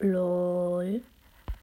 LOL.